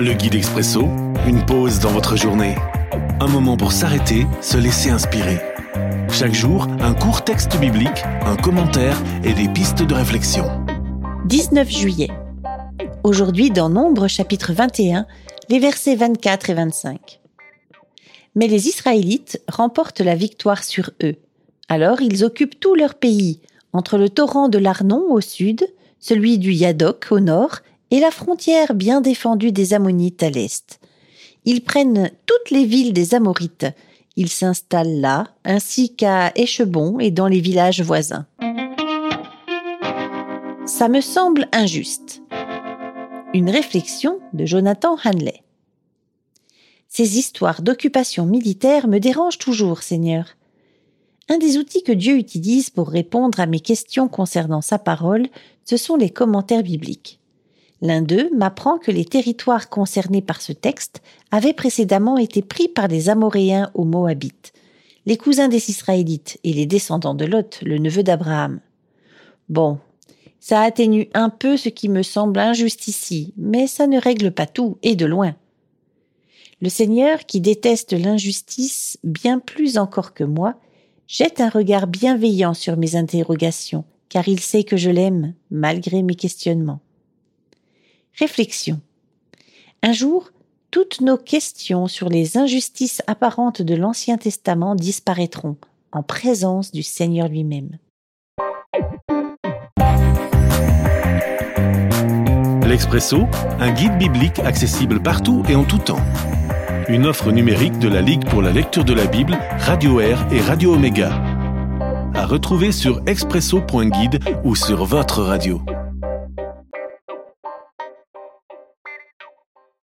Le guide expresso, une pause dans votre journée. Un moment pour s'arrêter, se laisser inspirer. Chaque jour, un court texte biblique, un commentaire et des pistes de réflexion. 19 juillet. Aujourd'hui, dans Nombre chapitre 21, les versets 24 et 25. Mais les Israélites remportent la victoire sur eux. Alors ils occupent tout leur pays, entre le torrent de l'Arnon au sud, celui du Yadok au nord, et la frontière bien défendue des Ammonites à l'est. Ils prennent toutes les villes des Amorites. Ils s'installent là, ainsi qu'à Échebon et dans les villages voisins. Ça me semble injuste. Une réflexion de Jonathan Hanley. Ces histoires d'occupation militaire me dérangent toujours, Seigneur. Un des outils que Dieu utilise pour répondre à mes questions concernant sa parole, ce sont les commentaires bibliques. L'un d'eux m'apprend que les territoires concernés par ce texte avaient précédemment été pris par les Amoréens aux Moabites, les cousins des Israélites et les descendants de Lot, le neveu d'Abraham. Bon, ça atténue un peu ce qui me semble injuste ici, mais ça ne règle pas tout, et de loin. Le Seigneur, qui déteste l'injustice bien plus encore que moi, jette un regard bienveillant sur mes interrogations, car il sait que je l'aime, malgré mes questionnements. Réflexion. Un jour, toutes nos questions sur les injustices apparentes de l'Ancien Testament disparaîtront en présence du Seigneur lui-même. L'Expresso, un guide biblique accessible partout et en tout temps une offre numérique de la Ligue pour la lecture de la Bible, Radio Air et Radio Omega. À retrouver sur expresso.guide ou sur votre radio.